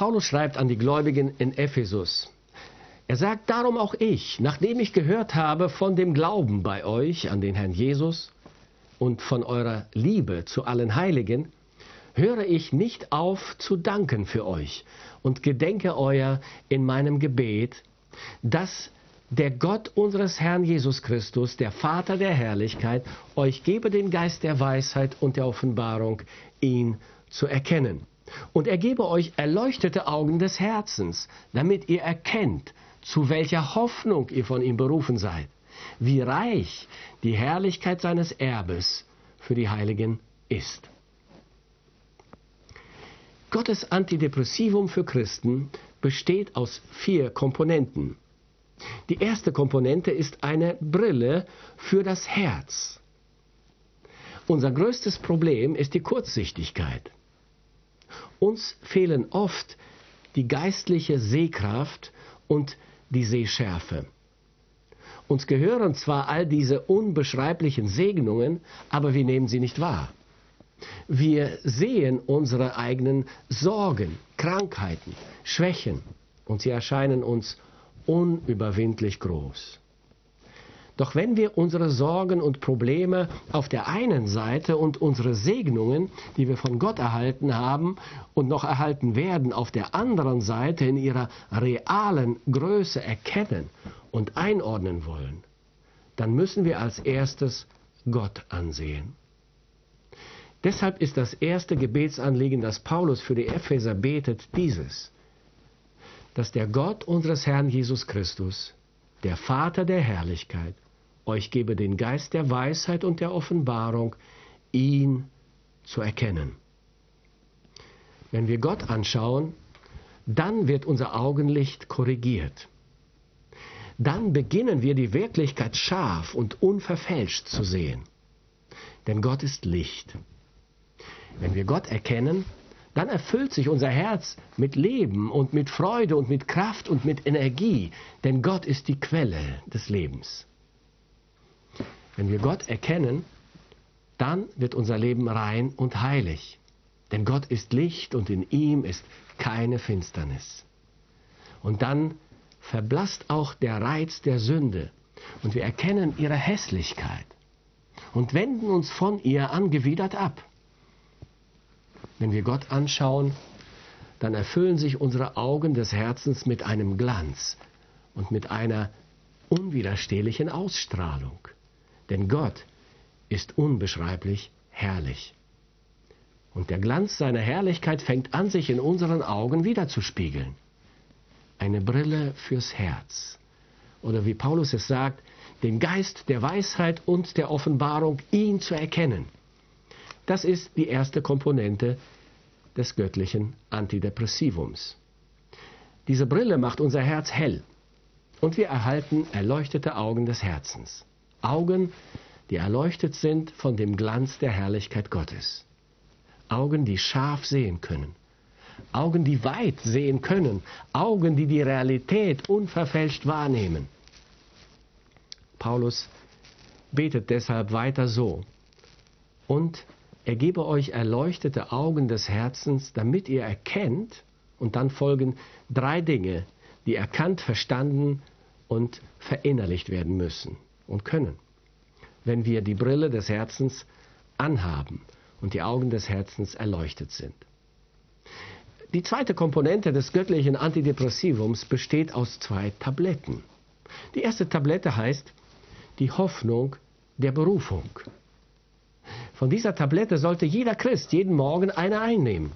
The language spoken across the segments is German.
Paulus schreibt an die Gläubigen in Ephesus. Er sagt darum auch ich, nachdem ich gehört habe von dem Glauben bei euch an den Herrn Jesus und von eurer Liebe zu allen Heiligen, höre ich nicht auf zu danken für euch und gedenke euer in meinem Gebet, dass der Gott unseres Herrn Jesus Christus, der Vater der Herrlichkeit, euch gebe den Geist der Weisheit und der Offenbarung, ihn zu erkennen. Und er gebe euch erleuchtete Augen des Herzens, damit ihr erkennt, zu welcher Hoffnung ihr von ihm berufen seid, wie reich die Herrlichkeit seines Erbes für die Heiligen ist. Gottes Antidepressivum für Christen besteht aus vier Komponenten. Die erste Komponente ist eine Brille für das Herz. Unser größtes Problem ist die Kurzsichtigkeit. Uns fehlen oft die geistliche Sehkraft und die Sehschärfe. Uns gehören zwar all diese unbeschreiblichen Segnungen, aber wir nehmen sie nicht wahr. Wir sehen unsere eigenen Sorgen, Krankheiten, Schwächen und sie erscheinen uns unüberwindlich groß. Doch wenn wir unsere Sorgen und Probleme auf der einen Seite und unsere Segnungen, die wir von Gott erhalten haben und noch erhalten werden, auf der anderen Seite in ihrer realen Größe erkennen und einordnen wollen, dann müssen wir als erstes Gott ansehen. Deshalb ist das erste Gebetsanliegen, das Paulus für die Epheser betet, dieses dass der Gott unseres Herrn Jesus Christus, der Vater der Herrlichkeit, euch gebe den Geist der Weisheit und der Offenbarung, ihn zu erkennen. Wenn wir Gott anschauen, dann wird unser Augenlicht korrigiert. Dann beginnen wir die Wirklichkeit scharf und unverfälscht zu sehen. Denn Gott ist Licht. Wenn wir Gott erkennen, dann erfüllt sich unser Herz mit Leben und mit Freude und mit Kraft und mit Energie, denn Gott ist die Quelle des Lebens. Wenn wir Gott erkennen, dann wird unser Leben rein und heilig, denn Gott ist Licht und in ihm ist keine Finsternis. Und dann verblasst auch der Reiz der Sünde und wir erkennen ihre Hässlichkeit und wenden uns von ihr angewidert ab. Wenn wir Gott anschauen, dann erfüllen sich unsere Augen des Herzens mit einem Glanz und mit einer unwiderstehlichen Ausstrahlung. Denn Gott ist unbeschreiblich herrlich. Und der Glanz seiner Herrlichkeit fängt an, sich in unseren Augen wiederzuspiegeln. Eine Brille fürs Herz. Oder wie Paulus es sagt, den Geist der Weisheit und der Offenbarung, ihn zu erkennen. Das ist die erste Komponente des göttlichen Antidepressivums. Diese Brille macht unser Herz hell und wir erhalten erleuchtete Augen des Herzens. Augen, die erleuchtet sind von dem Glanz der Herrlichkeit Gottes. Augen, die scharf sehen können. Augen, die weit sehen können. Augen, die die Realität unverfälscht wahrnehmen. Paulus betet deshalb weiter so. Und er gebe euch erleuchtete Augen des Herzens, damit ihr erkennt, und dann folgen drei Dinge, die erkannt, verstanden und verinnerlicht werden müssen und können. Wenn wir die Brille des Herzens anhaben und die Augen des Herzens erleuchtet sind. Die zweite Komponente des göttlichen Antidepressivums besteht aus zwei Tabletten. Die erste Tablette heißt die Hoffnung der Berufung. Von dieser Tablette sollte jeder Christ jeden Morgen eine einnehmen.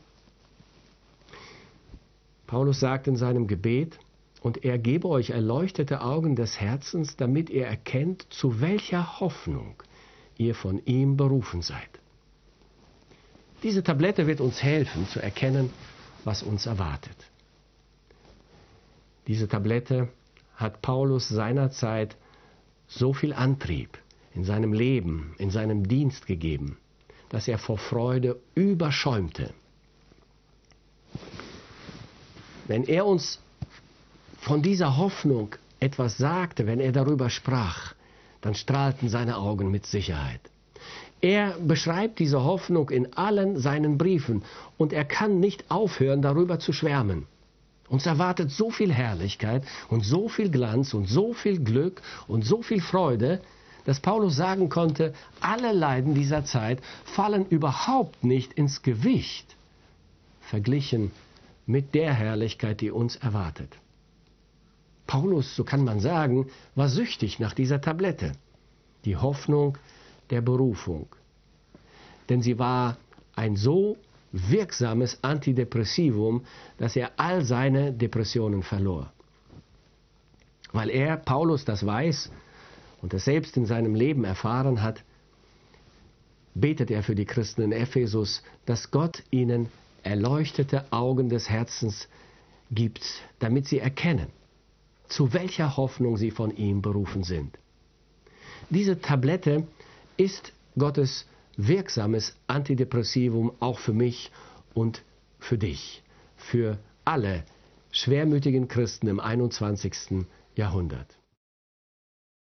Paulus sagt in seinem Gebet, und er gebe euch erleuchtete Augen des Herzens, damit ihr erkennt, zu welcher Hoffnung ihr von ihm berufen seid. Diese Tablette wird uns helfen zu erkennen, was uns erwartet. Diese Tablette hat Paulus seinerzeit so viel Antrieb, in seinem Leben, in seinem Dienst gegeben, dass er vor Freude überschäumte. Wenn er uns von dieser Hoffnung etwas sagte, wenn er darüber sprach, dann strahlten seine Augen mit Sicherheit. Er beschreibt diese Hoffnung in allen seinen Briefen und er kann nicht aufhören, darüber zu schwärmen. Uns erwartet so viel Herrlichkeit und so viel Glanz und so viel Glück und so viel Freude, dass Paulus sagen konnte, alle Leiden dieser Zeit fallen überhaupt nicht ins Gewicht, verglichen mit der Herrlichkeit, die uns erwartet. Paulus, so kann man sagen, war süchtig nach dieser Tablette, die Hoffnung der Berufung. Denn sie war ein so wirksames Antidepressivum, dass er all seine Depressionen verlor. Weil er, Paulus, das weiß und das selbst in seinem Leben erfahren hat, betet er für die Christen in Ephesus, dass Gott ihnen erleuchtete Augen des Herzens gibt, damit sie erkennen, zu welcher Hoffnung sie von ihm berufen sind. Diese Tablette ist Gottes wirksames Antidepressivum auch für mich und für dich, für alle schwermütigen Christen im 21. Jahrhundert.